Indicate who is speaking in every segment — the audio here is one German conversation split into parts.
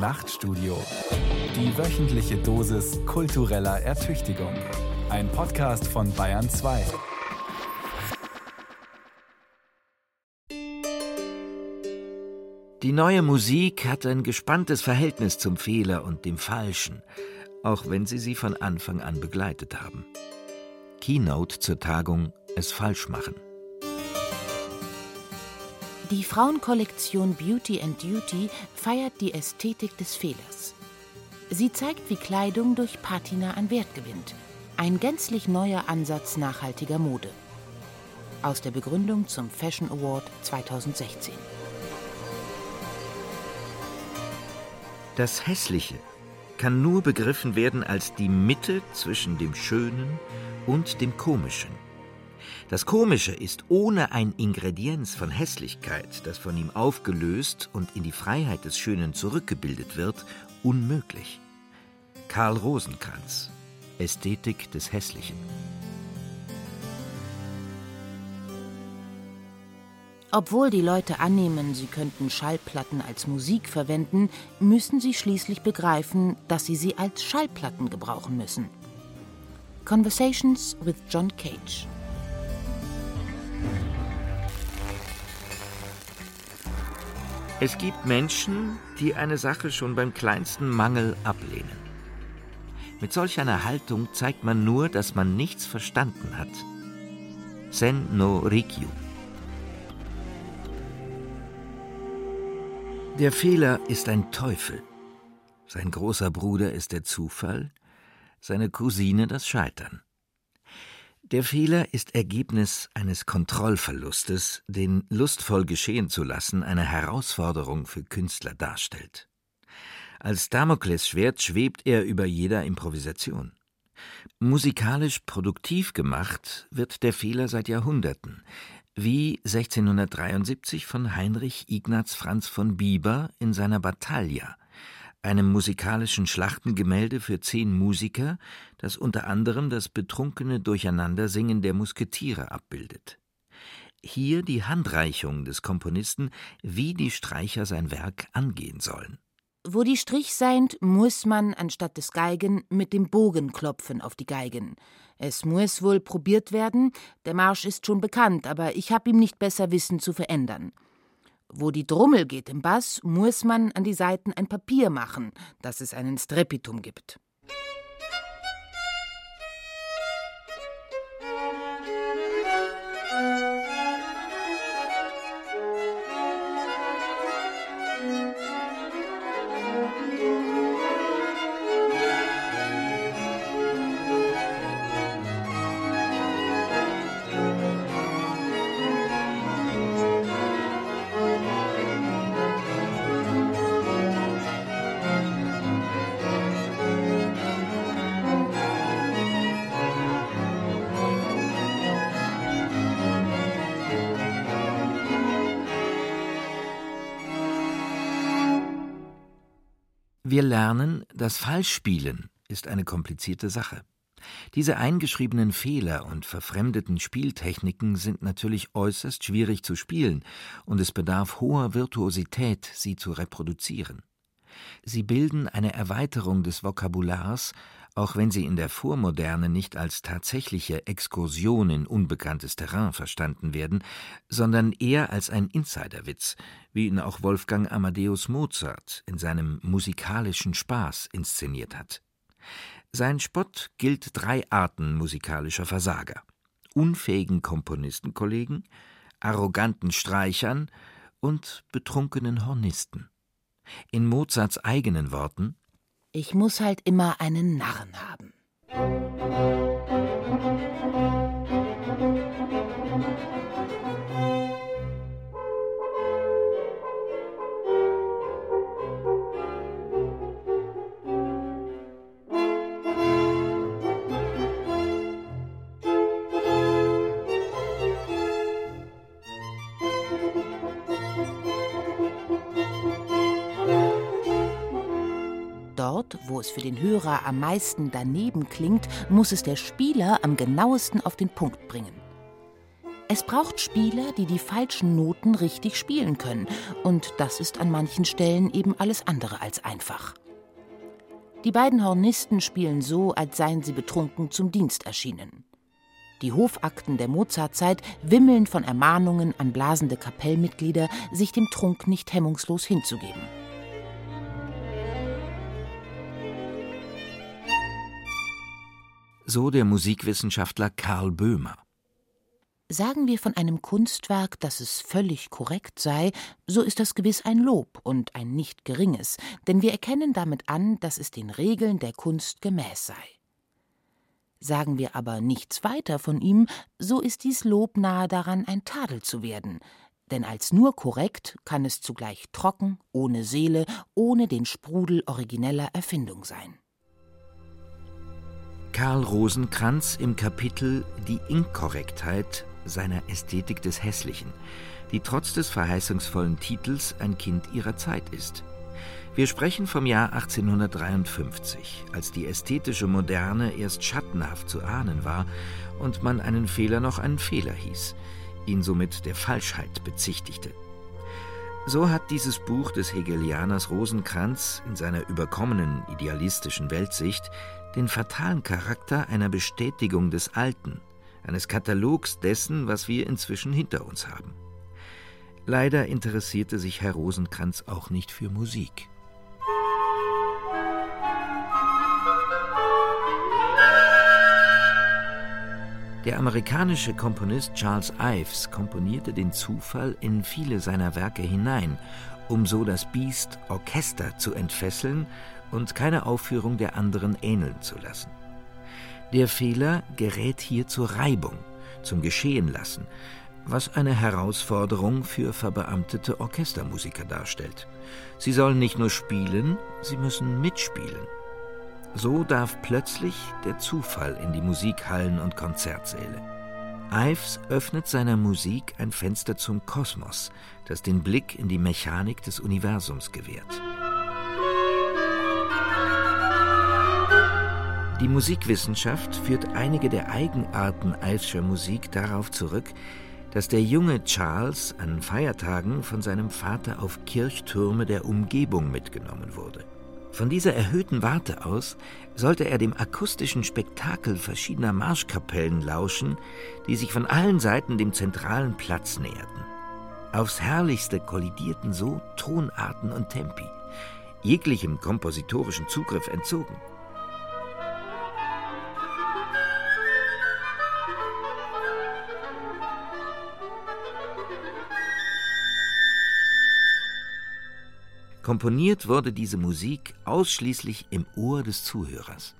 Speaker 1: Nachtstudio. Die wöchentliche Dosis kultureller Ertüchtigung. Ein Podcast von Bayern 2.
Speaker 2: Die neue Musik hat ein gespanntes Verhältnis zum Fehler und dem Falschen, auch wenn sie sie von Anfang an begleitet haben. Keynote zur Tagung Es falsch machen.
Speaker 3: Die Frauenkollektion Beauty and Duty feiert die Ästhetik des Fehlers. Sie zeigt, wie Kleidung durch Patina an Wert gewinnt. Ein gänzlich neuer Ansatz nachhaltiger Mode. Aus der Begründung zum Fashion Award 2016.
Speaker 2: Das Hässliche kann nur begriffen werden als die Mitte zwischen dem Schönen und dem Komischen. Das Komische ist ohne ein Ingredienz von Hässlichkeit, das von ihm aufgelöst und in die Freiheit des Schönen zurückgebildet wird, unmöglich. Karl Rosenkranz Ästhetik des Hässlichen
Speaker 3: Obwohl die Leute annehmen, sie könnten Schallplatten als Musik verwenden, müssen sie schließlich begreifen, dass sie sie als Schallplatten gebrauchen müssen. Conversations with John Cage
Speaker 2: Es gibt Menschen, die eine Sache schon beim kleinsten Mangel ablehnen. Mit solch einer Haltung zeigt man nur, dass man nichts verstanden hat. Sen no Rikyu. Der Fehler ist ein Teufel. Sein großer Bruder ist der Zufall, seine Cousine das Scheitern. Der Fehler ist Ergebnis eines Kontrollverlustes, den lustvoll geschehen zu lassen eine Herausforderung für Künstler darstellt. Als Damoklesschwert schwebt er über jeder Improvisation. Musikalisch produktiv gemacht wird der Fehler seit Jahrhunderten, wie 1673 von Heinrich Ignaz Franz von Bieber in seiner Battaglia, einem musikalischen Schlachtengemälde für zehn Musiker, das unter anderem das betrunkene Durcheinandersingen der Musketiere abbildet. Hier die Handreichung des Komponisten, wie die Streicher sein Werk angehen sollen.
Speaker 3: Wo die Strich seind, muss man anstatt des Geigen mit dem Bogen klopfen auf die Geigen. Es muss wohl probiert werden, der Marsch ist schon bekannt, aber ich hab ihm nicht besser Wissen zu verändern. Wo die Drummel geht im Bass, muss man an die Saiten ein Papier machen, dass es einen Strepitum gibt.
Speaker 2: Wir lernen, das Falschspielen ist eine komplizierte Sache. Diese eingeschriebenen Fehler und verfremdeten Spieltechniken sind natürlich äußerst schwierig zu spielen, und es bedarf hoher Virtuosität, sie zu reproduzieren. Sie bilden eine Erweiterung des Vokabulars, auch wenn sie in der Vormoderne nicht als tatsächliche Exkursion in unbekanntes Terrain verstanden werden, sondern eher als ein Insiderwitz, wie ihn auch Wolfgang Amadeus Mozart in seinem musikalischen Spaß inszeniert hat. Sein Spott gilt drei Arten musikalischer Versager: unfähigen Komponistenkollegen, arroganten Streichern und betrunkenen Hornisten. In Mozarts eigenen Worten
Speaker 3: Ich muss halt immer einen Narren haben. Wo es für den Hörer am meisten daneben klingt, muss es der Spieler am genauesten auf den Punkt bringen. Es braucht Spieler, die die falschen Noten richtig spielen können, und das ist an manchen Stellen eben alles andere als einfach. Die beiden Hornisten spielen so, als seien sie betrunken zum Dienst erschienen. Die Hofakten der Mozartzeit wimmeln von Ermahnungen an blasende Kapellmitglieder, sich dem Trunk nicht hemmungslos hinzugeben.
Speaker 2: So der Musikwissenschaftler Karl Böhmer.
Speaker 3: Sagen wir von einem Kunstwerk, dass es völlig korrekt sei, so ist das gewiss ein Lob und ein nicht geringes, denn wir erkennen damit an, dass es den Regeln der Kunst gemäß sei. Sagen wir aber nichts weiter von ihm, so ist dies Lob nahe daran, ein Tadel zu werden, denn als nur korrekt kann es zugleich trocken, ohne Seele, ohne den Sprudel origineller Erfindung sein.
Speaker 2: Karl Rosenkranz im Kapitel Die Inkorrektheit seiner Ästhetik des Hässlichen, die trotz des verheißungsvollen Titels ein Kind ihrer Zeit ist. Wir sprechen vom Jahr 1853, als die ästhetische Moderne erst schattenhaft zu ahnen war und man einen Fehler noch einen Fehler hieß, ihn somit der Falschheit bezichtigte. So hat dieses Buch des Hegelianers Rosenkranz in seiner überkommenen idealistischen Weltsicht den fatalen Charakter einer Bestätigung des Alten, eines Katalogs dessen, was wir inzwischen hinter uns haben. Leider interessierte sich Herr Rosenkranz auch nicht für Musik. Der amerikanische Komponist Charles Ives komponierte den Zufall in viele seiner Werke hinein, um so das Biest Orchester zu entfesseln und keine Aufführung der anderen ähneln zu lassen. Der Fehler gerät hier zur Reibung, zum Geschehenlassen, was eine Herausforderung für verbeamtete Orchestermusiker darstellt. Sie sollen nicht nur spielen, sie müssen mitspielen. So darf plötzlich der Zufall in die Musikhallen und Konzertsäle. Ives öffnet seiner Musik ein Fenster zum Kosmos, das den Blick in die Mechanik des Universums gewährt. Die Musikwissenschaft führt einige der Eigenarten Ivescher Musik darauf zurück, dass der junge Charles an Feiertagen von seinem Vater auf Kirchtürme der Umgebung mitgenommen wurde. Von dieser erhöhten Warte aus sollte er dem akustischen Spektakel verschiedener Marschkapellen lauschen, die sich von allen Seiten dem zentralen Platz näherten. Aufs herrlichste kollidierten so Tonarten und Tempi, jeglichem kompositorischen Zugriff entzogen. Komponiert wurde diese Musik ausschließlich im Ohr des Zuhörers.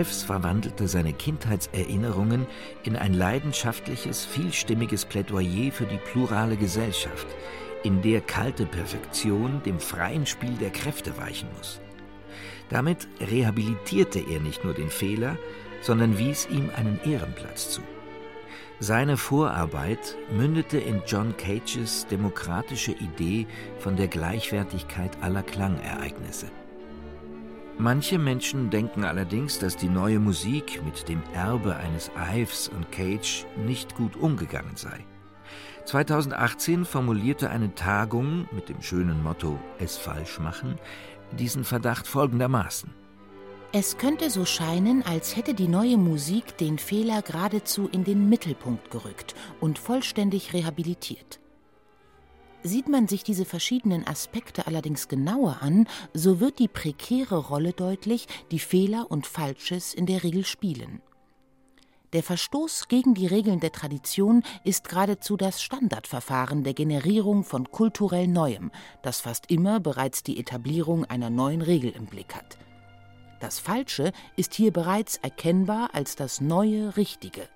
Speaker 2: Ives verwandelte seine Kindheitserinnerungen in ein leidenschaftliches, vielstimmiges Plädoyer für die plurale Gesellschaft, in der kalte Perfektion dem freien Spiel der Kräfte weichen muss. Damit rehabilitierte er nicht nur den Fehler, sondern wies ihm einen Ehrenplatz zu. Seine Vorarbeit mündete in John Cages demokratische Idee von der Gleichwertigkeit aller Klangereignisse. Manche Menschen denken allerdings, dass die neue Musik mit dem Erbe eines Ives und Cage nicht gut umgegangen sei. 2018 formulierte eine Tagung mit dem schönen Motto Es falsch machen diesen Verdacht folgendermaßen.
Speaker 3: Es könnte so scheinen, als hätte die neue Musik den Fehler geradezu in den Mittelpunkt gerückt und vollständig rehabilitiert. Sieht man sich diese verschiedenen Aspekte allerdings genauer an, so wird die prekäre Rolle deutlich, die Fehler und Falsches in der Regel spielen. Der Verstoß gegen die Regeln der Tradition ist geradezu das Standardverfahren der Generierung von kulturell Neuem, das fast immer bereits die Etablierung einer neuen Regel im Blick hat. Das Falsche ist hier bereits erkennbar als das neue Richtige.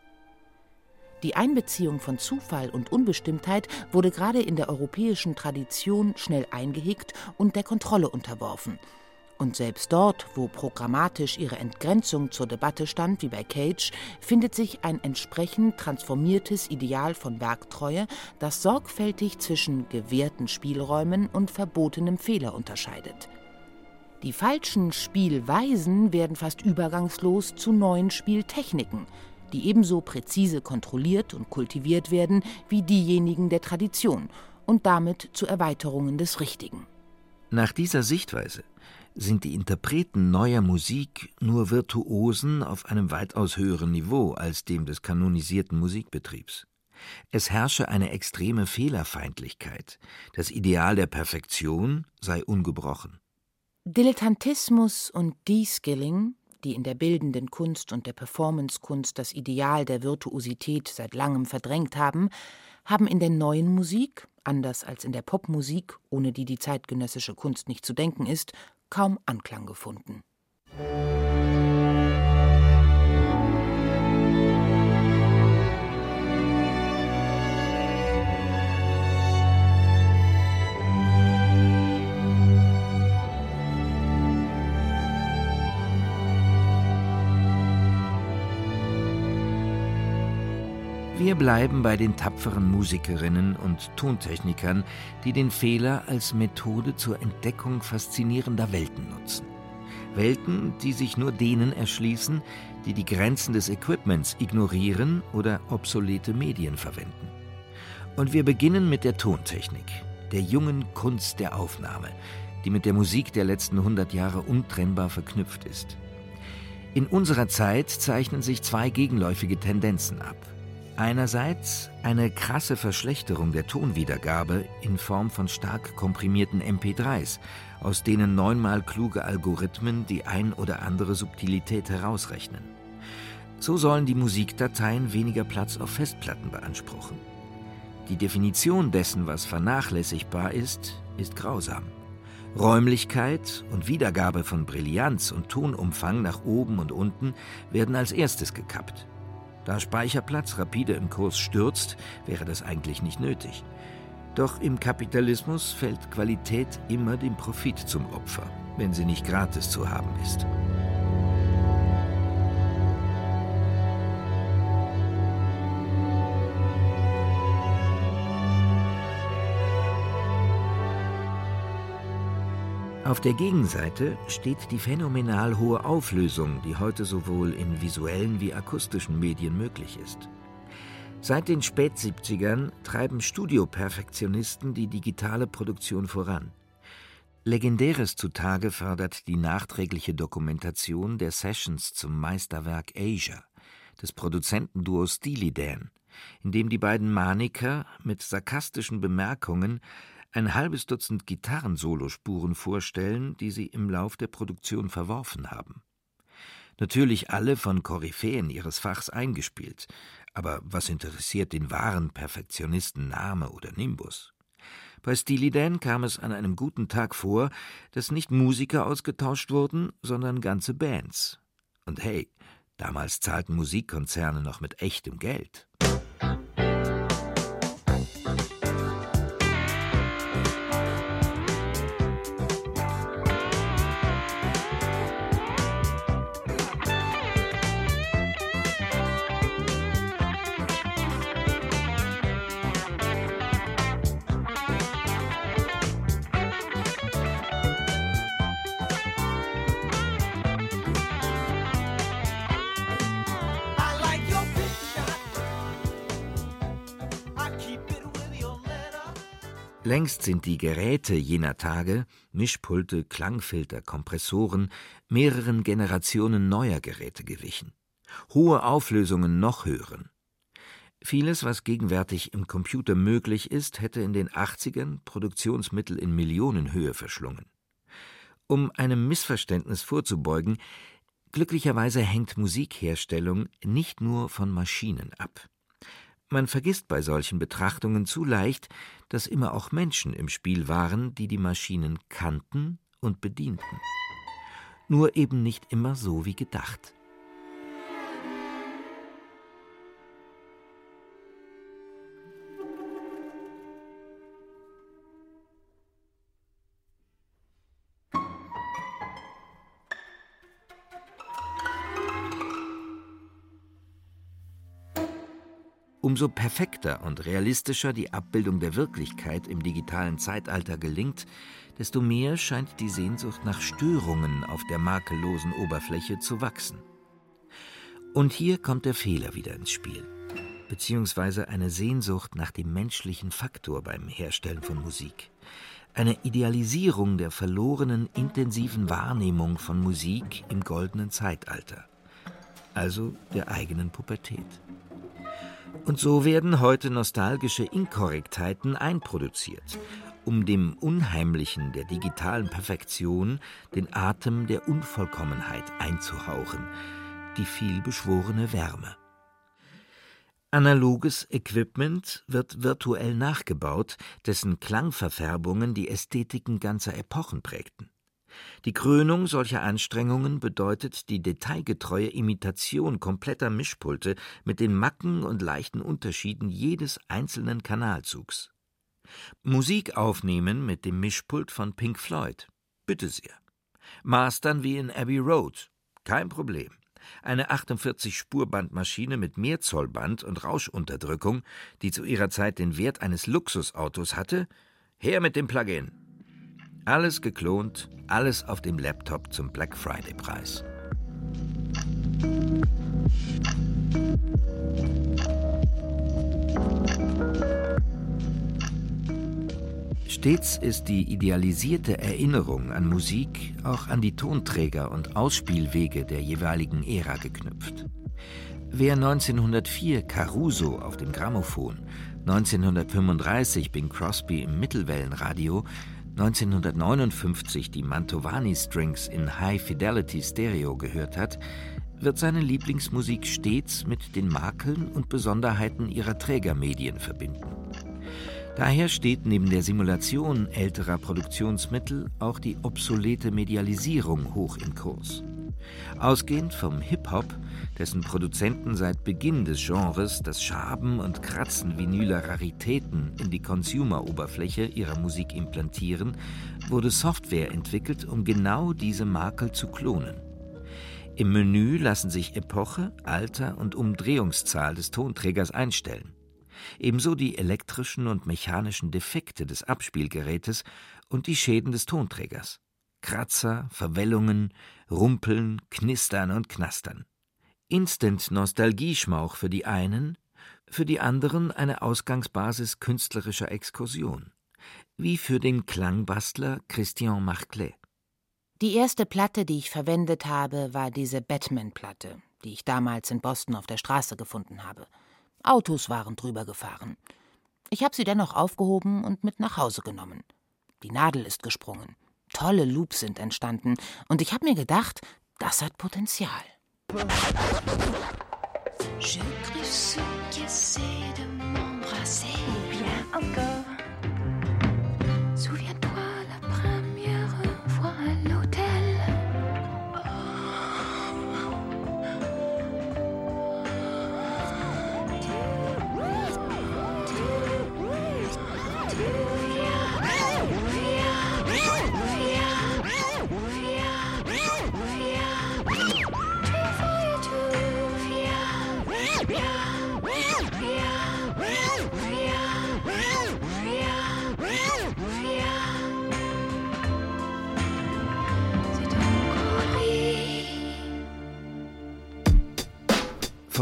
Speaker 3: Die Einbeziehung von Zufall und Unbestimmtheit wurde gerade in der europäischen Tradition schnell eingehegt und der Kontrolle unterworfen. Und selbst dort, wo programmatisch ihre Entgrenzung zur Debatte stand, wie bei Cage, findet sich ein entsprechend transformiertes Ideal von Werktreue, das sorgfältig zwischen gewährten Spielräumen und verbotenem Fehler unterscheidet. Die falschen Spielweisen werden fast übergangslos zu neuen Spieltechniken, die ebenso präzise kontrolliert und kultiviert werden wie diejenigen der Tradition und damit zu Erweiterungen des Richtigen.
Speaker 2: Nach dieser Sichtweise sind die Interpreten neuer Musik nur Virtuosen auf einem weitaus höheren Niveau als dem des kanonisierten Musikbetriebs. Es herrsche eine extreme Fehlerfeindlichkeit, das Ideal der Perfektion sei ungebrochen.
Speaker 3: Dilettantismus und De-Skilling die in der bildenden Kunst und der Performancekunst das Ideal der Virtuosität seit langem verdrängt haben, haben in der neuen Musik, anders als in der Popmusik, ohne die die zeitgenössische Kunst nicht zu denken ist, kaum Anklang gefunden.
Speaker 2: Wir bleiben bei den tapferen Musikerinnen und Tontechnikern, die den Fehler als Methode zur Entdeckung faszinierender Welten nutzen. Welten, die sich nur denen erschließen, die die Grenzen des Equipments ignorieren oder obsolete Medien verwenden. Und wir beginnen mit der Tontechnik, der jungen Kunst der Aufnahme, die mit der Musik der letzten 100 Jahre untrennbar verknüpft ist. In unserer Zeit zeichnen sich zwei gegenläufige Tendenzen ab. Einerseits eine krasse Verschlechterung der Tonwiedergabe in Form von stark komprimierten MP3s, aus denen neunmal kluge Algorithmen die ein oder andere Subtilität herausrechnen. So sollen die Musikdateien weniger Platz auf Festplatten beanspruchen. Die Definition dessen, was vernachlässigbar ist, ist grausam. Räumlichkeit und Wiedergabe von Brillanz und Tonumfang nach oben und unten werden als erstes gekappt. Da Speicherplatz rapide im Kurs stürzt, wäre das eigentlich nicht nötig. Doch im Kapitalismus fällt Qualität immer dem Profit zum Opfer, wenn sie nicht gratis zu haben ist. Auf der Gegenseite steht die phänomenal hohe Auflösung, die heute sowohl in visuellen wie akustischen Medien möglich ist. Seit den Spät-70ern treiben Studioperfektionisten die digitale Produktion voran. Legendäres zutage fördert die nachträgliche Dokumentation der Sessions zum Meisterwerk Asia des Produzentenduos Steely Dan, in dem die beiden Maniker mit sarkastischen Bemerkungen ein halbes Dutzend Gitarrensolospuren vorstellen, die sie im Lauf der Produktion verworfen haben. Natürlich alle von Koryphäen ihres Fachs eingespielt, aber was interessiert den wahren Perfektionisten Name oder Nimbus? Bei Steely Dan kam es an einem guten Tag vor, dass nicht Musiker ausgetauscht wurden, sondern ganze Bands. Und hey, damals zahlten Musikkonzerne noch mit echtem Geld. Längst sind die Geräte jener Tage Mischpulte, Klangfilter, Kompressoren mehreren Generationen neuer Geräte gewichen. Hohe Auflösungen noch höheren. Vieles, was gegenwärtig im Computer möglich ist, hätte in den 80ern Produktionsmittel in Millionenhöhe verschlungen. Um einem Missverständnis vorzubeugen, glücklicherweise hängt Musikherstellung nicht nur von Maschinen ab. Man vergisst bei solchen Betrachtungen zu leicht, dass immer auch Menschen im Spiel waren, die die Maschinen kannten und bedienten. Nur eben nicht immer so wie gedacht. Umso perfekter und realistischer die Abbildung der Wirklichkeit im digitalen Zeitalter gelingt, desto mehr scheint die Sehnsucht nach Störungen auf der makellosen Oberfläche zu wachsen. Und hier kommt der Fehler wieder ins Spiel, beziehungsweise eine Sehnsucht nach dem menschlichen Faktor beim Herstellen von Musik, eine Idealisierung der verlorenen intensiven Wahrnehmung von Musik im goldenen Zeitalter, also der eigenen Pubertät. Und so werden heute nostalgische Inkorrektheiten einproduziert, um dem Unheimlichen der digitalen Perfektion den Atem der Unvollkommenheit einzuhauchen, die vielbeschworene Wärme. Analoges Equipment wird virtuell nachgebaut, dessen Klangverfärbungen die Ästhetiken ganzer Epochen prägten. Die Krönung solcher Anstrengungen bedeutet die detailgetreue Imitation kompletter Mischpulte mit den Macken und leichten Unterschieden jedes einzelnen Kanalzugs. Musik aufnehmen mit dem Mischpult von Pink Floyd. Bitte sehr. Mastern wie in Abbey Road. Kein Problem. Eine 48-Spurbandmaschine mit Mehrzollband und Rauschunterdrückung, die zu ihrer Zeit den Wert eines Luxusautos hatte. Her mit dem Plugin. Alles geklont, alles auf dem Laptop zum Black Friday-Preis. Stets ist die idealisierte Erinnerung an Musik auch an die Tonträger und Ausspielwege der jeweiligen Ära geknüpft. Wer 1904 Caruso auf dem Grammophon, 1935 Bing Crosby im Mittelwellenradio 1959 die Mantovani Strings in High Fidelity Stereo gehört hat, wird seine Lieblingsmusik stets mit den Makeln und Besonderheiten ihrer Trägermedien verbinden. Daher steht neben der Simulation älterer Produktionsmittel auch die obsolete Medialisierung hoch im Kurs. Ausgehend vom Hip-Hop, dessen Produzenten seit Beginn des Genres das Schaben und Kratzen vinyler Raritäten in die Consumer-Oberfläche ihrer Musik implantieren, wurde Software entwickelt, um genau diese Makel zu klonen. Im Menü lassen sich Epoche, Alter und Umdrehungszahl des Tonträgers einstellen. Ebenso die elektrischen und mechanischen Defekte des Abspielgerätes und die Schäden des Tonträgers. Kratzer, Verwellungen, Rumpeln, Knistern und Knastern. Instant Nostalgieschmauch für die einen, für die anderen eine Ausgangsbasis künstlerischer Exkursion. Wie für den Klangbastler Christian Marclay.
Speaker 3: Die erste Platte, die ich verwendet habe, war diese Batman-Platte, die ich damals in Boston auf der Straße gefunden habe. Autos waren drüber gefahren. Ich habe sie dennoch aufgehoben und mit nach Hause genommen. Die Nadel ist gesprungen. Tolle Loops sind entstanden und ich habe mir gedacht, das hat Potenzial. Je crus se casser de m'embrasser. Bien encore.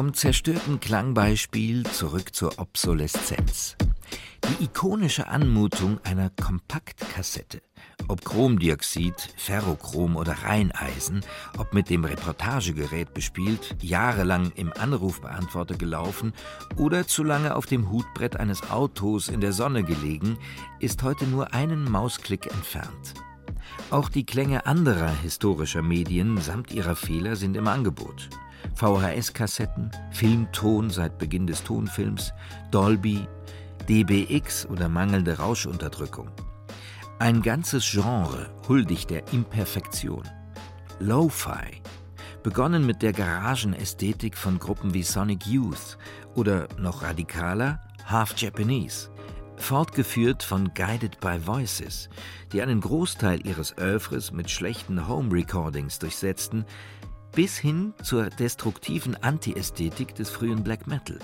Speaker 2: Vom zerstörten Klangbeispiel zurück zur Obsoleszenz. Die ikonische Anmutung einer Kompaktkassette, ob Chromdioxid, Ferrochrom oder Rheineisen, ob mit dem Reportagegerät bespielt, jahrelang im Anrufbeantworter gelaufen oder zu lange auf dem Hutbrett eines Autos in der Sonne gelegen, ist heute nur einen Mausklick entfernt. Auch die Klänge anderer historischer Medien samt ihrer Fehler sind im Angebot. VHS-Kassetten, Filmton seit Beginn des Tonfilms, Dolby, DBX oder mangelnde Rauschunterdrückung. Ein ganzes Genre huldigt der Imperfektion. Lo-Fi, begonnen mit der Garagenästhetik von Gruppen wie Sonic Youth oder noch radikaler Half Japanese, fortgeführt von Guided by Voices, die einen Großteil ihres Oeuvres mit schlechten Home-Recordings durchsetzten, bis hin zur destruktiven Anti-Ästhetik des frühen Black Metal.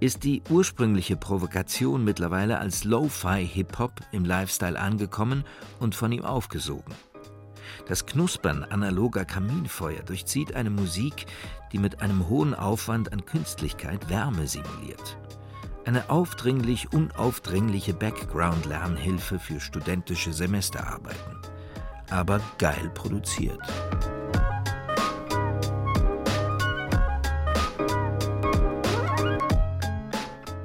Speaker 2: Ist die ursprüngliche Provokation mittlerweile als Lo-Fi-Hip-Hop im Lifestyle angekommen und von ihm aufgesogen. Das Knuspern analoger Kaminfeuer durchzieht eine Musik, die mit einem hohen Aufwand an Künstlichkeit Wärme simuliert. Eine aufdringlich unaufdringliche Background-Lernhilfe für studentische Semesterarbeiten. Aber geil produziert.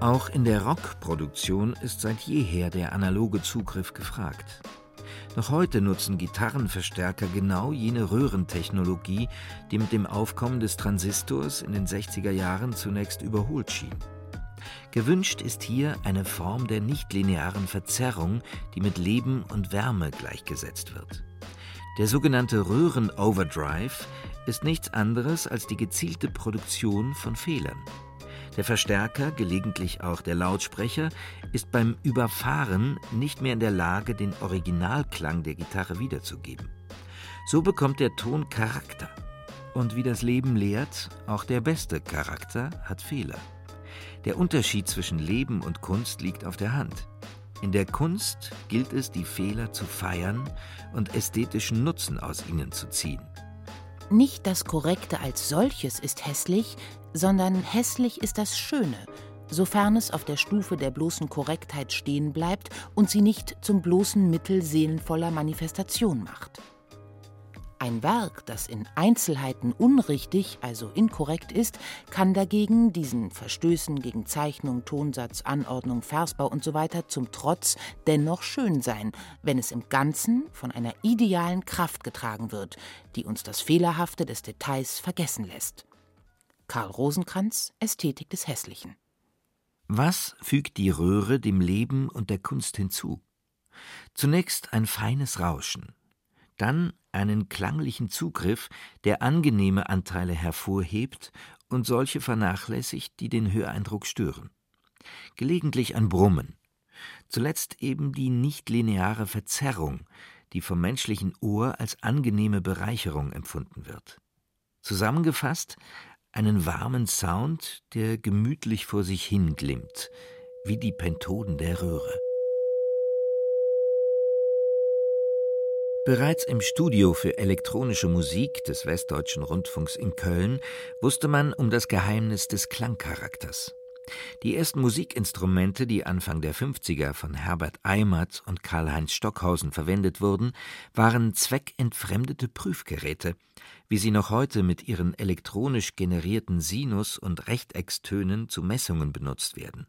Speaker 2: Auch in der Rockproduktion ist seit jeher der analoge Zugriff gefragt. Noch heute nutzen Gitarrenverstärker genau jene Röhrentechnologie, die mit dem Aufkommen des Transistors in den 60er Jahren zunächst überholt schien. Gewünscht ist hier eine Form der nichtlinearen Verzerrung, die mit Leben und Wärme gleichgesetzt wird. Der sogenannte Röhren-Overdrive ist nichts anderes als die gezielte Produktion von Fehlern. Der Verstärker, gelegentlich auch der Lautsprecher, ist beim Überfahren nicht mehr in der Lage, den Originalklang der Gitarre wiederzugeben. So bekommt der Ton Charakter. Und wie das Leben lehrt, auch der beste Charakter hat Fehler. Der Unterschied zwischen Leben und Kunst liegt auf der Hand. In der Kunst gilt es, die Fehler zu feiern und ästhetischen Nutzen aus ihnen zu ziehen.
Speaker 3: Nicht das Korrekte als solches ist hässlich, sondern hässlich ist das Schöne, sofern es auf der Stufe der bloßen Korrektheit stehen bleibt und sie nicht zum bloßen Mittel seelenvoller Manifestation macht. Ein Werk, das in Einzelheiten unrichtig, also inkorrekt ist, kann dagegen diesen Verstößen gegen Zeichnung, Tonsatz, Anordnung, Versbau usw. So zum Trotz dennoch schön sein, wenn es im Ganzen von einer idealen Kraft getragen wird, die uns das Fehlerhafte des Details vergessen lässt. Karl Rosenkranz, Ästhetik des Hässlichen.
Speaker 2: Was fügt die Röhre dem Leben und der Kunst hinzu? Zunächst ein feines Rauschen, dann einen klanglichen Zugriff, der angenehme Anteile hervorhebt und solche vernachlässigt, die den Höreindruck stören. Gelegentlich ein Brummen. Zuletzt eben die nichtlineare Verzerrung, die vom menschlichen Ohr als angenehme Bereicherung empfunden wird. Zusammengefasst einen warmen Sound, der gemütlich vor sich hinglimmt, wie die Pentoden der Röhre. Bereits im Studio für elektronische Musik des Westdeutschen Rundfunks in Köln wusste man um das Geheimnis des Klangcharakters. Die ersten Musikinstrumente, die Anfang der 50er von Herbert Eimert und Karl-Heinz Stockhausen verwendet wurden, waren zweckentfremdete Prüfgeräte, wie sie noch heute mit ihren elektronisch generierten Sinus- und Rechteckstönen zu Messungen benutzt werden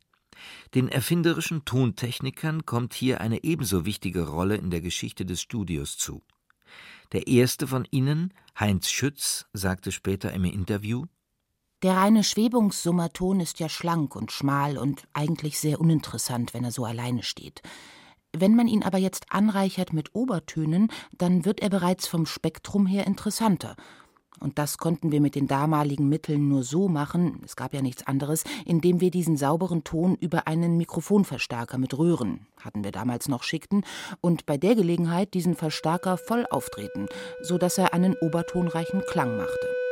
Speaker 2: den erfinderischen Tontechnikern kommt hier eine ebenso wichtige Rolle in der Geschichte des Studios zu. Der erste von ihnen, Heinz Schütz, sagte später im Interview
Speaker 3: Der reine Schwebungssummerton ist ja schlank und schmal und eigentlich sehr uninteressant, wenn er so alleine steht. Wenn man ihn aber jetzt anreichert mit Obertönen, dann wird er bereits vom Spektrum her interessanter und das konnten wir mit den damaligen Mitteln nur so machen, es gab ja nichts anderes, indem wir diesen sauberen Ton über einen Mikrofonverstärker mit Röhren, hatten wir damals noch, schickten und bei der Gelegenheit diesen Verstärker voll auftreten, so dass er einen obertonreichen Klang machte.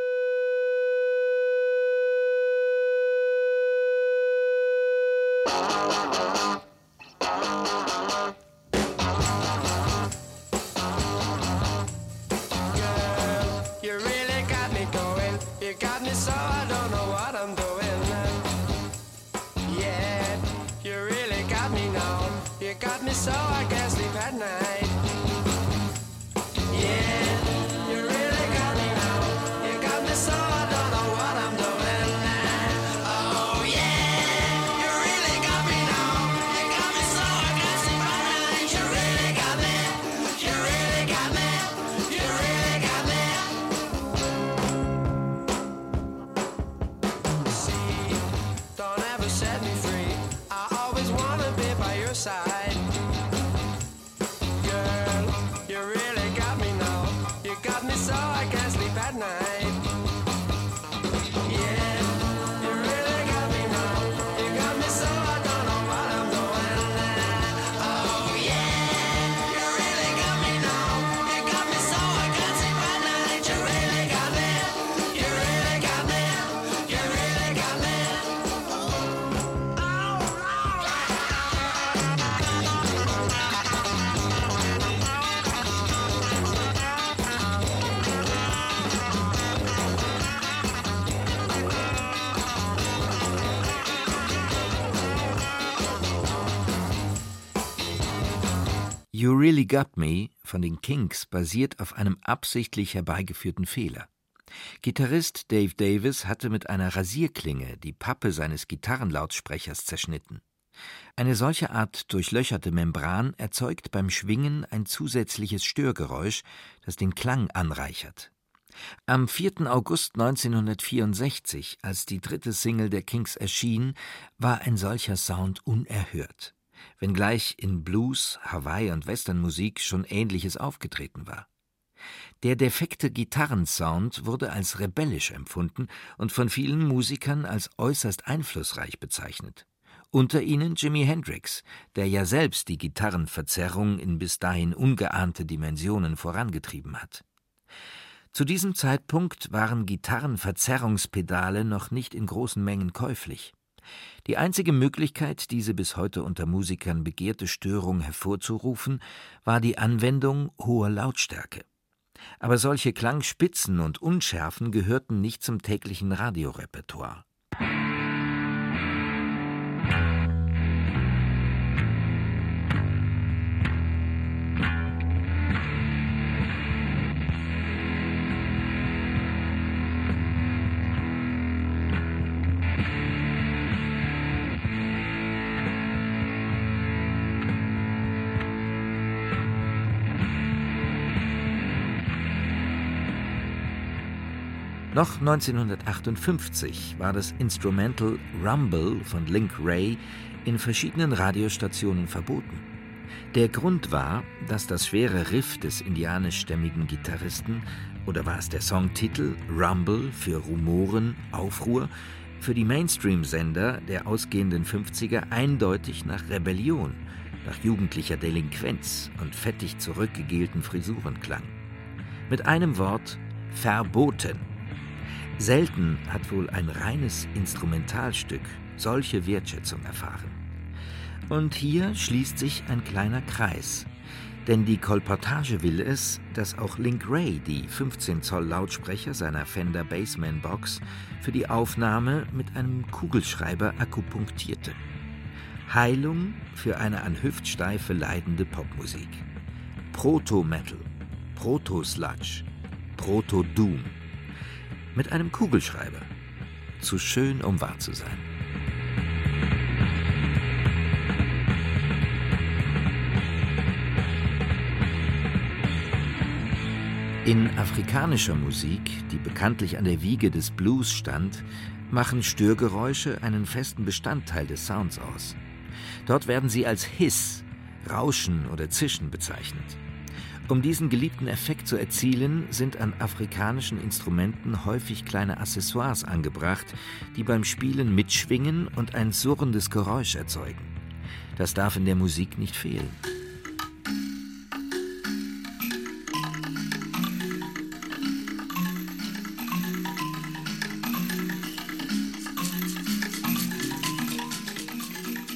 Speaker 2: You Really Got Me von den Kinks basiert auf einem absichtlich herbeigeführten Fehler. Gitarrist Dave Davis hatte mit einer Rasierklinge die Pappe seines Gitarrenlautsprechers zerschnitten. Eine solche Art durchlöcherte Membran erzeugt beim Schwingen ein zusätzliches Störgeräusch, das den Klang anreichert. Am 4. August 1964, als die dritte Single der Kings erschien, war ein solcher Sound unerhört, wenngleich in Blues, Hawaii und Westernmusik schon Ähnliches aufgetreten war. Der defekte Gitarrensound wurde als rebellisch empfunden und von vielen Musikern als äußerst einflussreich bezeichnet. Unter ihnen Jimi Hendrix, der ja selbst die Gitarrenverzerrung in bis dahin ungeahnte Dimensionen vorangetrieben hat. Zu diesem Zeitpunkt waren Gitarrenverzerrungspedale noch nicht in großen Mengen käuflich. Die einzige Möglichkeit, diese bis heute unter Musikern begehrte Störung hervorzurufen, war die Anwendung hoher Lautstärke. Aber solche Klangspitzen und Unschärfen gehörten nicht zum täglichen Radiorepertoire. Noch 1958 war das Instrumental Rumble von Link Ray in verschiedenen Radiostationen verboten. Der Grund war, dass das schwere Riff des indianischstämmigen Gitarristen oder war es der Songtitel Rumble für Rumoren, Aufruhr, für die Mainstream-Sender der ausgehenden 50er eindeutig nach Rebellion, nach jugendlicher Delinquenz und fettig zurückgegelten Frisuren klang. Mit einem Wort verboten. Selten hat wohl ein reines Instrumentalstück solche Wertschätzung erfahren. Und hier schließt sich ein kleiner Kreis, denn die Kolportage will es, dass auch Link Ray die 15 Zoll Lautsprecher seiner Fender Bassman Box für die Aufnahme mit einem Kugelschreiber akupunktierte. Heilung für eine an Hüftsteife leidende Popmusik. Proto-Metal, Proto-Sludge, Proto-Doom mit einem Kugelschreiber. Zu schön, um wahr zu sein. In afrikanischer Musik, die bekanntlich an der Wiege des Blues stand, machen Störgeräusche einen festen Bestandteil des Sounds aus. Dort werden sie als Hiss, Rauschen oder Zischen bezeichnet. Um diesen geliebten Effekt zu erzielen, sind an afrikanischen Instrumenten häufig kleine Accessoires angebracht, die beim Spielen mitschwingen und ein surrendes Geräusch erzeugen. Das darf in der Musik nicht fehlen.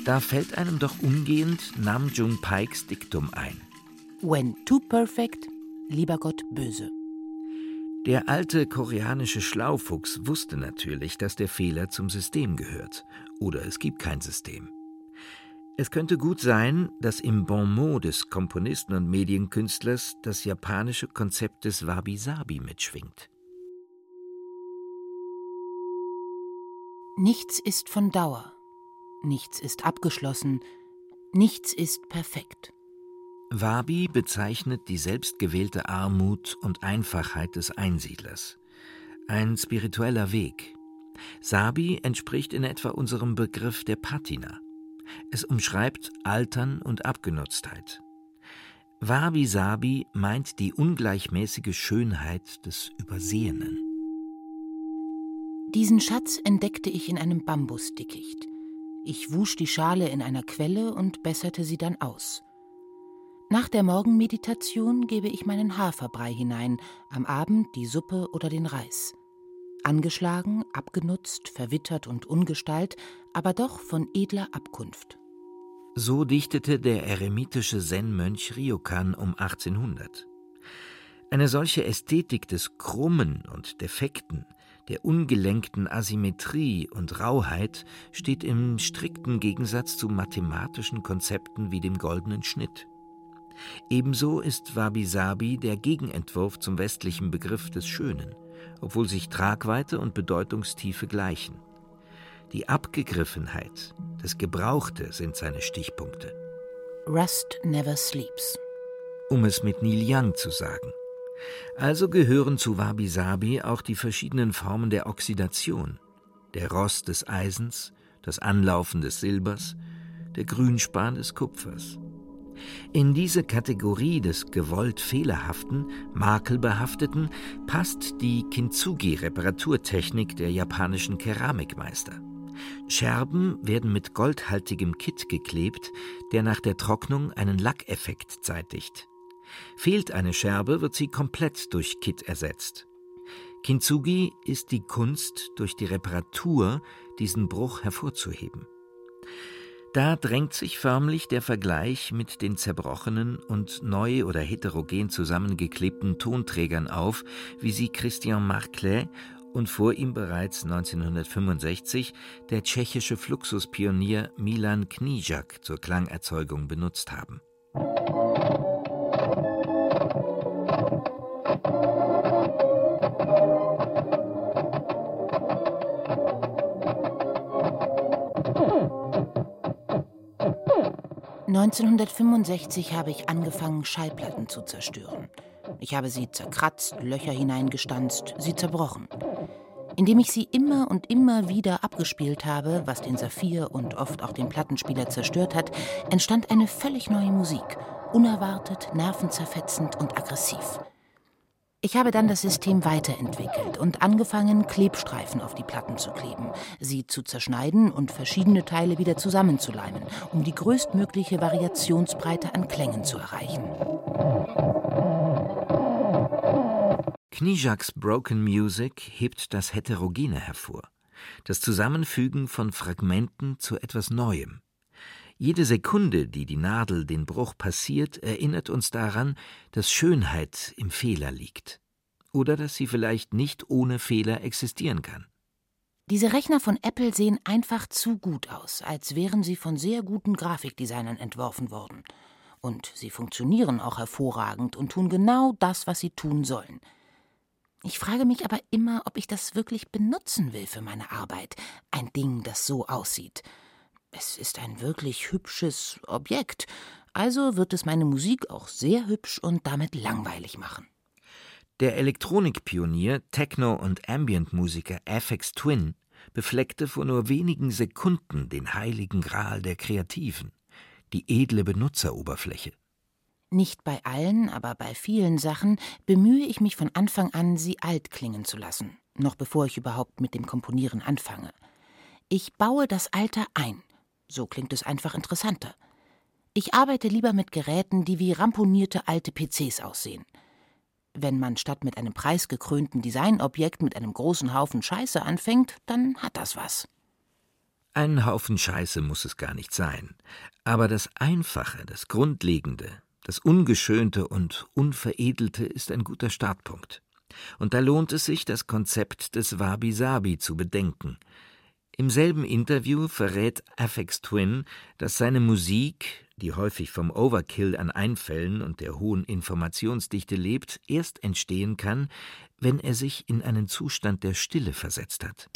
Speaker 2: Da fällt einem doch umgehend Nam June Pikes Diktum ein.
Speaker 3: When too perfect, lieber Gott böse.
Speaker 2: Der alte koreanische Schlaufuchs wusste natürlich, dass der Fehler zum System gehört. Oder es gibt kein System. Es könnte gut sein, dass im Bon mot des Komponisten und Medienkünstlers das japanische Konzept des Wabi-Sabi mitschwingt.
Speaker 3: Nichts ist von Dauer, nichts ist abgeschlossen, nichts ist perfekt.
Speaker 2: Wabi bezeichnet die selbstgewählte Armut und Einfachheit des Einsiedlers. Ein spiritueller Weg. Sabi entspricht in etwa unserem Begriff der Patina. Es umschreibt Altern und Abgenutztheit. Wabi Sabi meint die ungleichmäßige Schönheit des Übersehenen.
Speaker 3: Diesen Schatz entdeckte ich in einem Bambusdickicht. Ich wusch die Schale in einer Quelle und besserte sie dann aus. Nach der Morgenmeditation gebe ich meinen Haferbrei hinein, am Abend die Suppe oder den Reis. Angeschlagen, abgenutzt, verwittert und ungestalt, aber doch von edler Abkunft.
Speaker 2: So dichtete der eremitische Zen-Mönch Ryokan um 1800. Eine solche Ästhetik des Krummen und Defekten, der ungelenkten Asymmetrie und Rauheit steht im strikten Gegensatz zu mathematischen Konzepten wie dem goldenen Schnitt. Ebenso ist Wabi Sabi der Gegenentwurf zum westlichen Begriff des Schönen, obwohl sich Tragweite und Bedeutungstiefe gleichen. Die Abgegriffenheit, das Gebrauchte sind seine Stichpunkte.
Speaker 3: Rust never sleeps.
Speaker 2: Um es mit Neil Young zu sagen. Also gehören zu Wabi Sabi auch die verschiedenen Formen der Oxidation, der Rost des Eisens, das Anlaufen des Silbers, der Grünspan des Kupfers. In diese Kategorie des gewollt fehlerhaften, makelbehafteten passt die Kintsugi-Reparaturtechnik der japanischen Keramikmeister. Scherben werden mit goldhaltigem Kitt geklebt, der nach der Trocknung einen Lackeffekt zeitigt. Fehlt eine Scherbe, wird sie komplett durch Kitt ersetzt. Kintsugi ist die Kunst, durch die Reparatur diesen Bruch hervorzuheben. Da drängt sich förmlich der Vergleich mit den zerbrochenen und neu oder heterogen zusammengeklebten Tonträgern auf, wie sie Christian Marclay und vor ihm bereits 1965 der tschechische Fluxuspionier Milan Knijak zur Klangerzeugung benutzt haben.
Speaker 3: 1965 habe ich angefangen, Schallplatten zu zerstören. Ich habe sie zerkratzt, Löcher hineingestanzt, sie zerbrochen. Indem ich sie immer und immer wieder abgespielt habe, was den Saphir und oft auch den Plattenspieler zerstört hat, entstand eine völlig neue Musik, unerwartet, nervenzerfetzend und aggressiv. Ich habe dann das System weiterentwickelt und angefangen, Klebstreifen auf die Platten zu kleben, sie zu zerschneiden und verschiedene Teile wieder zusammenzuleimen, um die größtmögliche Variationsbreite an Klängen zu erreichen.
Speaker 2: Knijaks Broken Music hebt das Heterogene hervor, das Zusammenfügen von Fragmenten zu etwas Neuem. Jede Sekunde, die die Nadel den Bruch passiert, erinnert uns daran, dass Schönheit im Fehler liegt. Oder dass sie vielleicht nicht ohne Fehler existieren kann.
Speaker 3: Diese Rechner von Apple sehen einfach zu gut aus, als wären sie von sehr guten Grafikdesignern entworfen worden. Und sie funktionieren auch hervorragend und tun genau das, was sie tun sollen. Ich frage mich aber immer, ob ich das wirklich benutzen will für meine Arbeit, ein Ding, das so aussieht. Es ist ein wirklich hübsches Objekt, also wird es meine Musik auch sehr hübsch und damit langweilig machen.
Speaker 2: Der Elektronikpionier, Techno- und Ambient-Musiker Aphex Twin befleckte vor nur wenigen Sekunden den heiligen Gral der Kreativen, die edle Benutzeroberfläche.
Speaker 3: Nicht bei allen, aber bei vielen Sachen bemühe ich mich von Anfang an, sie alt klingen zu lassen, noch bevor ich überhaupt mit dem Komponieren anfange. Ich baue das Alter ein. So klingt es einfach interessanter. Ich arbeite lieber mit Geräten, die wie ramponierte alte PCs aussehen. Wenn man statt mit einem preisgekrönten Designobjekt mit einem großen Haufen Scheiße anfängt, dann hat das was.
Speaker 2: Ein Haufen Scheiße muss es gar nicht sein. Aber das Einfache, das Grundlegende, das Ungeschönte und Unveredelte ist ein guter Startpunkt. Und da lohnt es sich, das Konzept des Wabi-Sabi zu bedenken, im selben Interview verrät Aphex Twin, dass seine Musik, die häufig vom Overkill an Einfällen und der hohen Informationsdichte lebt, erst entstehen kann, wenn er sich in einen Zustand der Stille versetzt hat.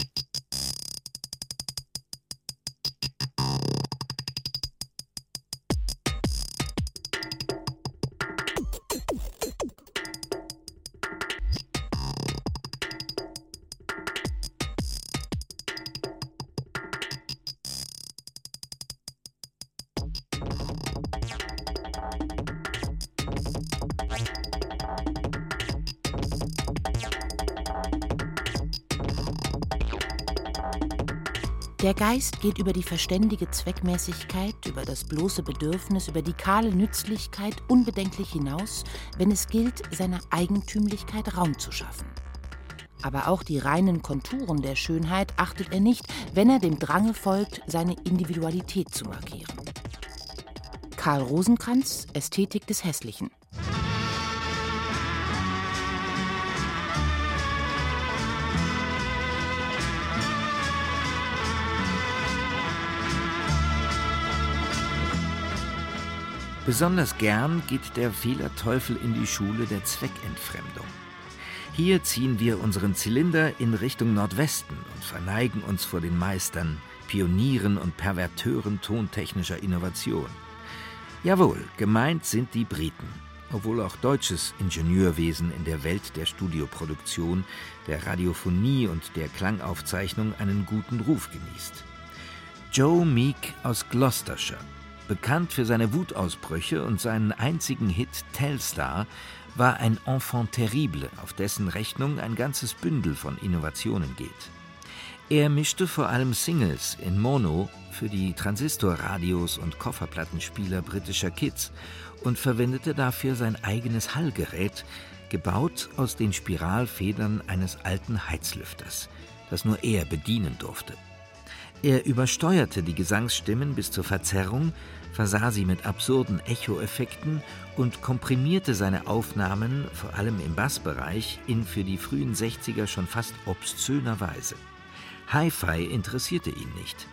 Speaker 3: Der Geist geht über die verständige Zweckmäßigkeit, über das bloße Bedürfnis, über die kahle Nützlichkeit unbedenklich hinaus, wenn es gilt, seiner Eigentümlichkeit Raum zu schaffen. Aber auch die reinen Konturen der Schönheit achtet er nicht, wenn er dem Drange folgt, seine Individualität zu markieren. Karl Rosenkranz, Ästhetik des Hässlichen.
Speaker 2: Besonders gern geht der Fehlerteufel in die Schule der Zweckentfremdung. Hier ziehen wir unseren Zylinder in Richtung Nordwesten und verneigen uns vor den Meistern, Pionieren und Perverteuren tontechnischer Innovation. Jawohl, gemeint sind die Briten, obwohl auch deutsches Ingenieurwesen in der Welt der Studioproduktion, der Radiophonie und der Klangaufzeichnung einen guten Ruf genießt. Joe Meek aus Gloucestershire, bekannt für seine Wutausbrüche und seinen einzigen Hit Telstar, war ein Enfant terrible, auf dessen Rechnung ein ganzes Bündel von Innovationen geht. Er mischte vor allem Singles in Mono für die Transistorradios und Kofferplattenspieler britischer Kids und verwendete dafür sein eigenes Hallgerät, gebaut aus den Spiralfedern eines alten Heizlüfters, das nur er bedienen durfte. Er übersteuerte die Gesangsstimmen bis zur Verzerrung, versah sie mit absurden Echoeffekten und komprimierte seine Aufnahmen, vor allem im Bassbereich, in für die frühen 60er schon fast obszöner Weise. Hi-Fi interessierte ihn nicht.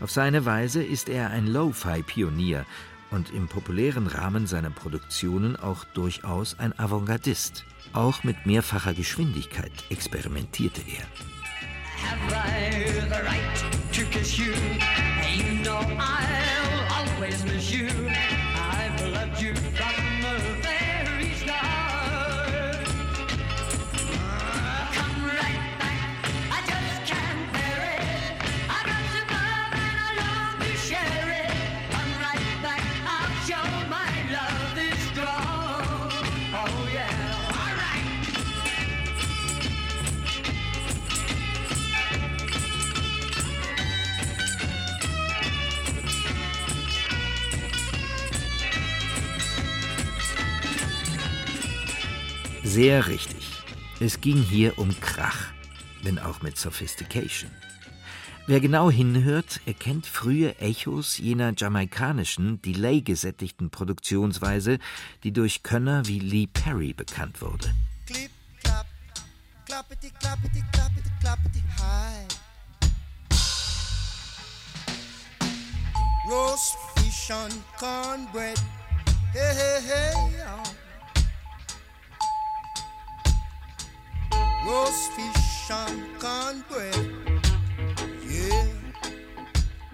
Speaker 2: Auf seine Weise ist er ein Lo-Fi-Pionier und im populären Rahmen seiner Produktionen auch durchaus ein Avantgardist. Auch mit mehrfacher Geschwindigkeit experimentierte er. Have I the right to kiss you? You know I'll always miss you. Sehr richtig. Es ging hier um Krach, wenn auch mit Sophistication. Wer genau hinhört, erkennt frühe Echos jener jamaikanischen, delay-gesättigten Produktionsweise, die durch Könner wie Lee Perry bekannt wurde. Clip, clap, clappity, clappity, clappity, clappity, high. Roast fish on cornbread,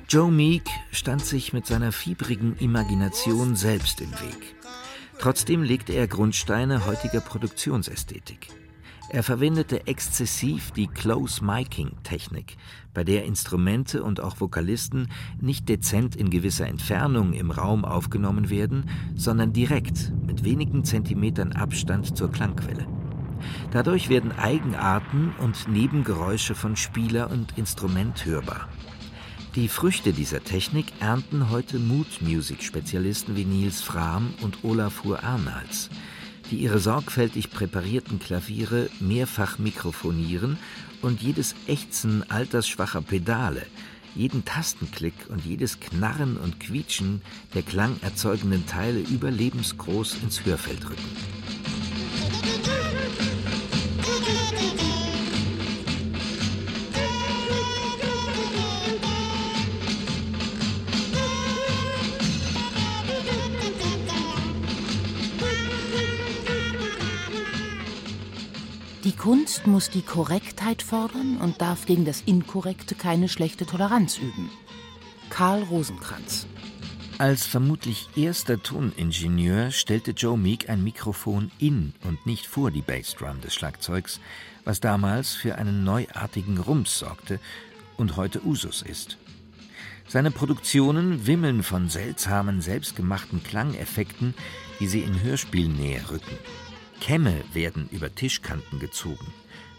Speaker 2: Joe Meek stand sich mit seiner fiebrigen Imagination selbst im Weg. Trotzdem legte er Grundsteine heutiger Produktionsästhetik. Er verwendete exzessiv die Close-Miking-Technik, bei der Instrumente und auch Vokalisten nicht dezent in gewisser Entfernung im Raum aufgenommen werden, sondern direkt mit wenigen Zentimetern Abstand zur Klangquelle. Dadurch werden Eigenarten und Nebengeräusche von Spieler und Instrument hörbar. Die Früchte dieser Technik ernten heute Mood-Music-Spezialisten wie Niels Frahm und Olafur Arnalds, die ihre sorgfältig präparierten Klaviere mehrfach mikrofonieren und jedes Ächzen altersschwacher Pedale, jeden Tastenklick und jedes Knarren und Quietschen der klangerzeugenden Teile überlebensgroß ins Hörfeld rücken.
Speaker 3: Kunst muss die Korrektheit fordern und darf gegen das Inkorrekte keine schlechte Toleranz üben. Karl Rosenkranz.
Speaker 2: Als vermutlich erster Toningenieur stellte Joe Meek ein Mikrofon in und nicht vor die Bassdrum des Schlagzeugs, was damals für einen neuartigen Rums sorgte und heute Usus ist. Seine Produktionen wimmeln von seltsamen, selbstgemachten Klangeffekten, die sie in Hörspielen näher rücken. Kämme werden über Tischkanten gezogen,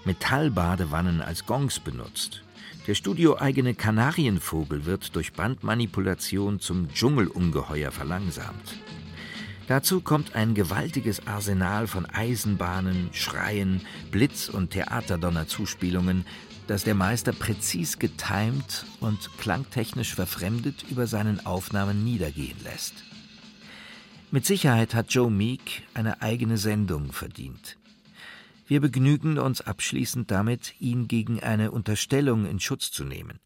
Speaker 2: Metallbadewannen als Gongs benutzt. Der studioeigene Kanarienvogel wird durch Bandmanipulation zum Dschungelungeheuer verlangsamt. Dazu kommt ein gewaltiges Arsenal von Eisenbahnen, Schreien, Blitz- und Theaterdonnerzuspielungen, das der Meister präzis getimt und klangtechnisch verfremdet über seinen Aufnahmen niedergehen lässt. Mit Sicherheit hat Joe Meek eine eigene Sendung verdient. Wir begnügen uns abschließend damit, ihn gegen eine Unterstellung in Schutz zu nehmen.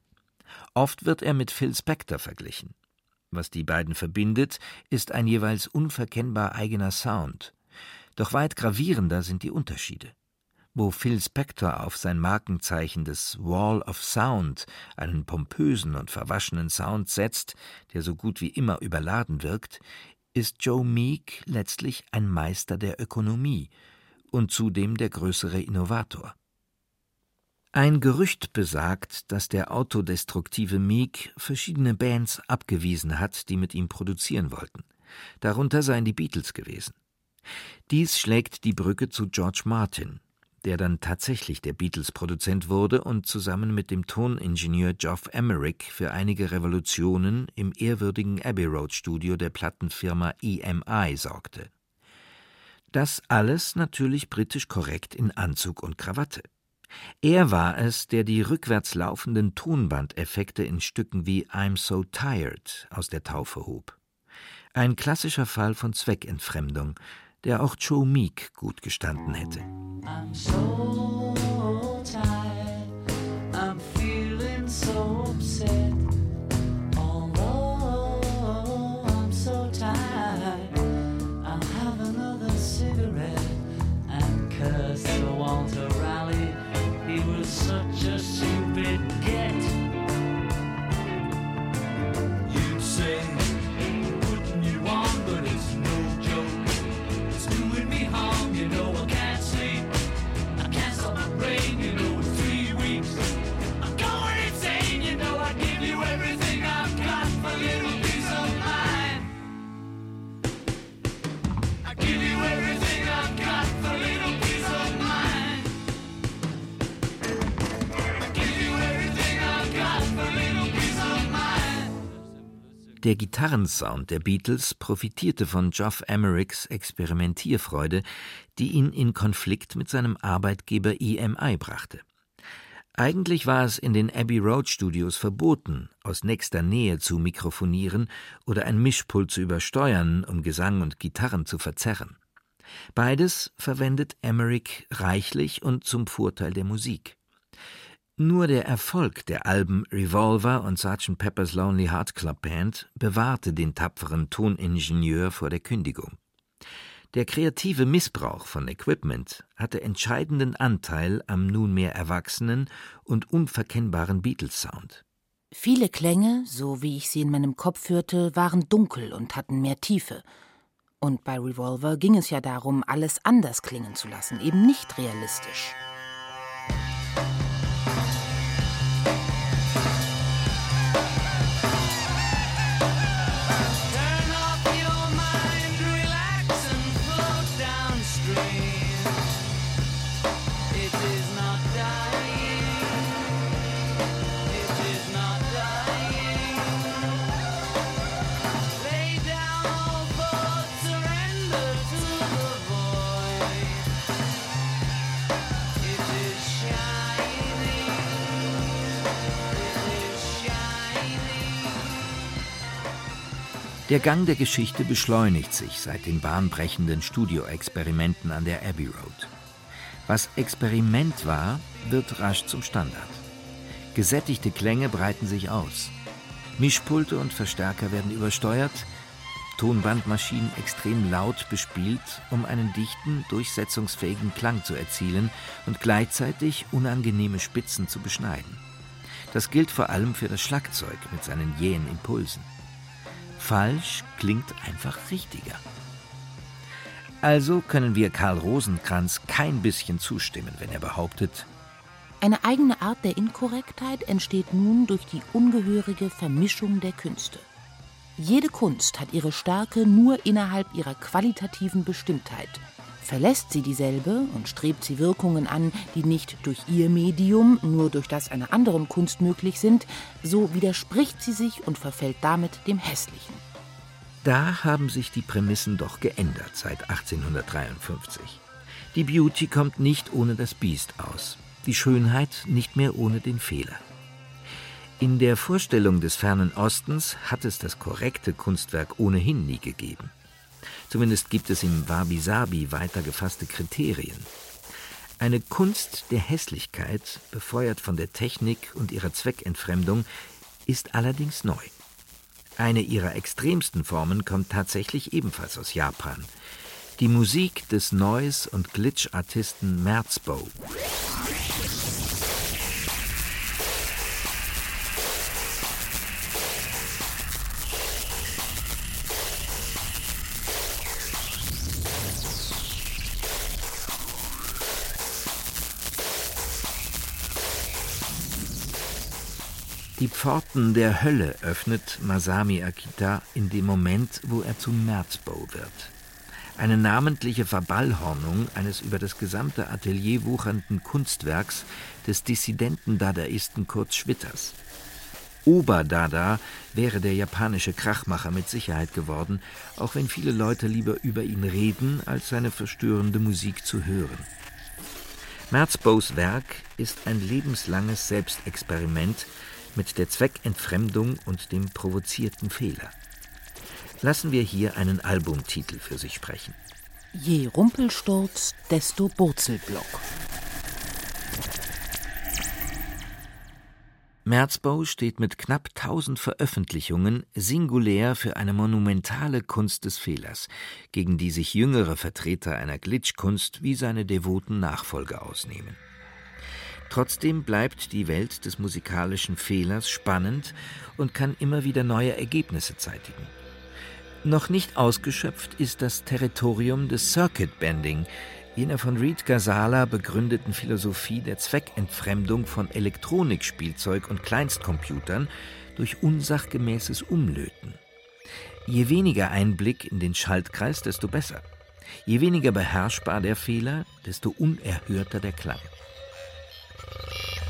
Speaker 2: Oft wird er mit Phil Spector verglichen. Was die beiden verbindet, ist ein jeweils unverkennbar eigener Sound. Doch weit gravierender sind die Unterschiede. Wo Phil Spector auf sein Markenzeichen des Wall of Sound, einen pompösen und verwaschenen Sound setzt, der so gut wie immer überladen wirkt, ist Joe Meek letztlich ein Meister der Ökonomie und zudem der größere Innovator. Ein Gerücht besagt, dass der autodestruktive Meek verschiedene Bands abgewiesen hat, die mit ihm produzieren wollten. Darunter seien die Beatles gewesen. Dies schlägt die Brücke zu George Martin, der dann tatsächlich der Beatles-Produzent wurde und zusammen mit dem Toningenieur Geoff Emerick für einige Revolutionen im ehrwürdigen Abbey Road Studio der Plattenfirma EMI sorgte. Das alles natürlich britisch korrekt in Anzug und Krawatte. Er war es, der die rückwärts laufenden Tonbandeffekte in Stücken wie I'm So Tired aus der Taufe hob. Ein klassischer Fall von Zweckentfremdung, der auch Joe Meek gut gestanden hätte. I'm so Der Gitarrensound der Beatles profitierte von Geoff Emericks Experimentierfreude, die ihn in Konflikt mit seinem Arbeitgeber EMI brachte. Eigentlich war es in den Abbey Road Studios verboten, aus nächster Nähe zu mikrofonieren oder ein Mischpult zu übersteuern, um Gesang und Gitarren zu verzerren. Beides verwendet Emerick reichlich und zum Vorteil der Musik. Nur der Erfolg der Alben Revolver und Sgt. Pepper's Lonely Heart Club Band bewahrte den tapferen Toningenieur vor der Kündigung. Der kreative Missbrauch von Equipment hatte entscheidenden Anteil am nunmehr erwachsenen und unverkennbaren Beatles-Sound.
Speaker 3: Viele Klänge, so wie ich sie in meinem Kopf hörte, waren dunkel und hatten mehr Tiefe. Und bei Revolver ging es ja darum, alles anders klingen zu lassen, eben nicht realistisch.
Speaker 2: Der Gang der Geschichte beschleunigt sich seit den bahnbrechenden Studioexperimenten an der Abbey Road. Was Experiment war, wird rasch zum Standard. Gesättigte Klänge breiten sich aus. Mischpulte und Verstärker werden übersteuert, Tonbandmaschinen extrem laut bespielt, um einen dichten, durchsetzungsfähigen Klang zu erzielen und gleichzeitig unangenehme Spitzen zu beschneiden. Das gilt vor allem für das Schlagzeug mit seinen jähen Impulsen. Falsch klingt einfach richtiger. Also können wir Karl Rosenkranz kein bisschen zustimmen, wenn er behauptet,
Speaker 3: eine eigene Art der Inkorrektheit entsteht nun durch die ungehörige Vermischung der Künste. Jede Kunst hat ihre Stärke nur innerhalb ihrer qualitativen Bestimmtheit Verlässt sie dieselbe und strebt sie Wirkungen an, die nicht durch ihr Medium, nur durch das einer anderen Kunst möglich sind, so widerspricht sie sich und verfällt damit dem Hässlichen.
Speaker 2: Da haben sich die Prämissen doch geändert seit 1853. Die Beauty kommt nicht ohne das Biest aus, die Schönheit nicht mehr ohne den Fehler. In der Vorstellung des fernen Ostens hat es das korrekte Kunstwerk ohnehin nie gegeben. Zumindest gibt es im Wabi-Sabi weiter gefasste Kriterien. Eine Kunst der Hässlichkeit, befeuert von der Technik und ihrer Zweckentfremdung, ist allerdings neu. Eine ihrer extremsten Formen kommt tatsächlich ebenfalls aus Japan. Die Musik des Noise- und Glitch-Artisten Merzbow. Die Pforten der Hölle öffnet Masami Akita in dem Moment, wo er zu Merzbow wird. Eine namentliche Verballhornung eines über das gesamte Atelier wuchernden Kunstwerks des dissidenten Dadaisten Kurt Schwitters. Oberdada wäre der japanische Krachmacher mit Sicherheit geworden, auch wenn viele Leute lieber über ihn reden, als seine verstörende Musik zu hören. Merzbows Werk ist ein lebenslanges Selbstexperiment, mit der Zweckentfremdung und dem provozierten Fehler. Lassen wir hier einen Albumtitel für sich sprechen.
Speaker 3: Je Rumpelsturz, desto Burzelblock.
Speaker 2: Merzbow steht mit knapp 1000 Veröffentlichungen singulär für eine monumentale Kunst des Fehlers, gegen die sich jüngere Vertreter einer Glitchkunst wie seine devoten Nachfolger ausnehmen. Trotzdem bleibt die Welt des musikalischen Fehlers spannend und kann immer wieder neue Ergebnisse zeitigen. Noch nicht ausgeschöpft ist das Territorium des Circuit Bending, jener von Reed Gazala begründeten Philosophie der Zweckentfremdung von Elektronikspielzeug und Kleinstcomputern durch unsachgemäßes Umlöten. Je weniger Einblick in den Schaltkreis, desto besser. Je weniger beherrschbar der Fehler, desto unerhörter der Klang. Uh...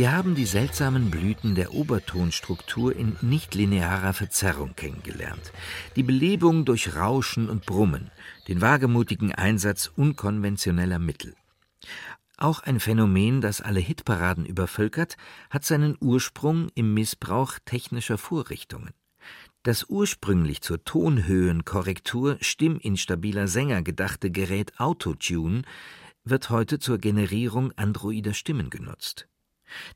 Speaker 2: Wir haben die seltsamen Blüten der Obertonstruktur in nichtlinearer Verzerrung kennengelernt, die Belebung durch Rauschen und Brummen, den wagemutigen Einsatz unkonventioneller Mittel. Auch ein Phänomen, das alle Hitparaden übervölkert, hat seinen Ursprung im Missbrauch technischer Vorrichtungen. Das ursprünglich zur Tonhöhenkorrektur stimminstabiler Sänger gedachte Gerät Autotune wird heute zur Generierung androider Stimmen genutzt.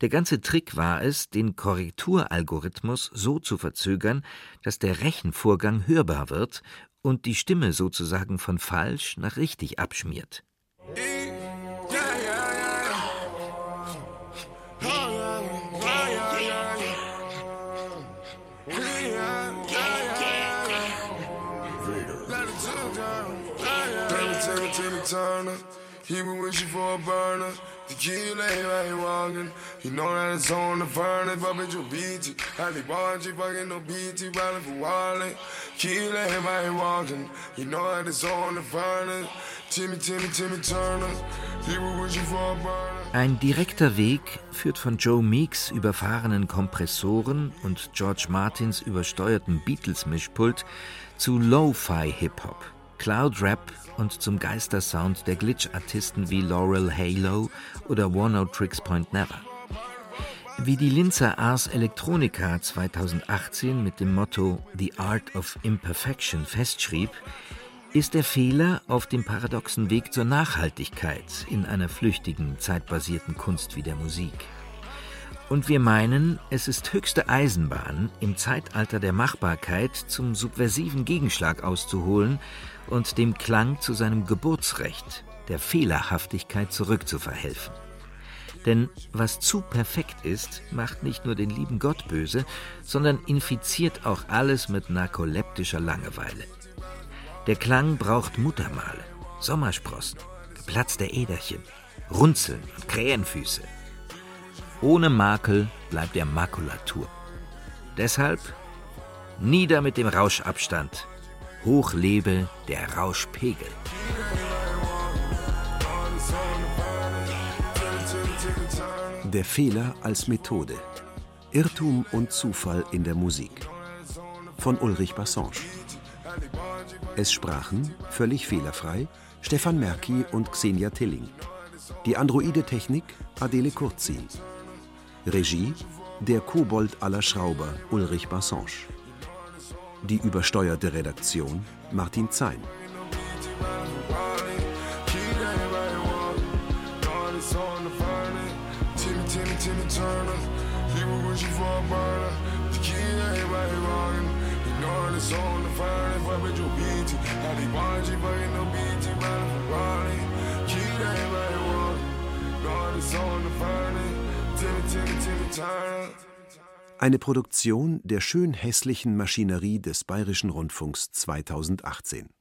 Speaker 2: Der ganze Trick war es, den Korrekturalgorithmus so zu verzögern, dass der Rechenvorgang hörbar wird und die Stimme sozusagen von falsch nach richtig abschmiert. He been wishing for a burner. Ein direkter Weg führt von Joe Meeks überfahrenen Kompressoren und George Martins übersteuertem Beatles-Mischpult zu Lo-Fi-Hip-Hop, Cloud-Rap und zum Geistersound der Glitch-Artisten wie Laurel Halo oder Warno Tricks Point Never. Wie die Linzer Ars Electronica 2018 mit dem Motto The Art of Imperfection festschrieb, ist der Fehler auf dem paradoxen Weg zur Nachhaltigkeit in einer flüchtigen, zeitbasierten Kunst wie der Musik. Und wir meinen, es ist höchste Eisenbahn, im Zeitalter der Machbarkeit zum subversiven Gegenschlag auszuholen und dem Klang zu seinem Geburtsrecht, der Fehlerhaftigkeit zurückzuverhelfen. Denn was zu perfekt ist, macht nicht nur den lieben Gott böse, sondern infiziert auch alles mit narkoleptischer Langeweile. Der Klang braucht Muttermale, Sommersprossen, geplatzte Äderchen, Runzeln und Krähenfüße. Ohne Makel bleibt er Makulatur. Deshalb nieder mit dem Rauschabstand, Hoch lebe der Rauschpegel.
Speaker 1: Der Fehler als Methode. Irrtum und Zufall in der Musik. Von Ulrich Bassange. Es sprachen, völlig fehlerfrei, Stefan Merki und Xenia Tilling. Die Androide-Technik Adele Kurzin. Regie der Kobold aller Schrauber Ulrich Bassange. Die übersteuerte Redaktion Martin Zein. Eine Produktion der schön hässlichen Maschinerie des Bayerischen Rundfunks 2018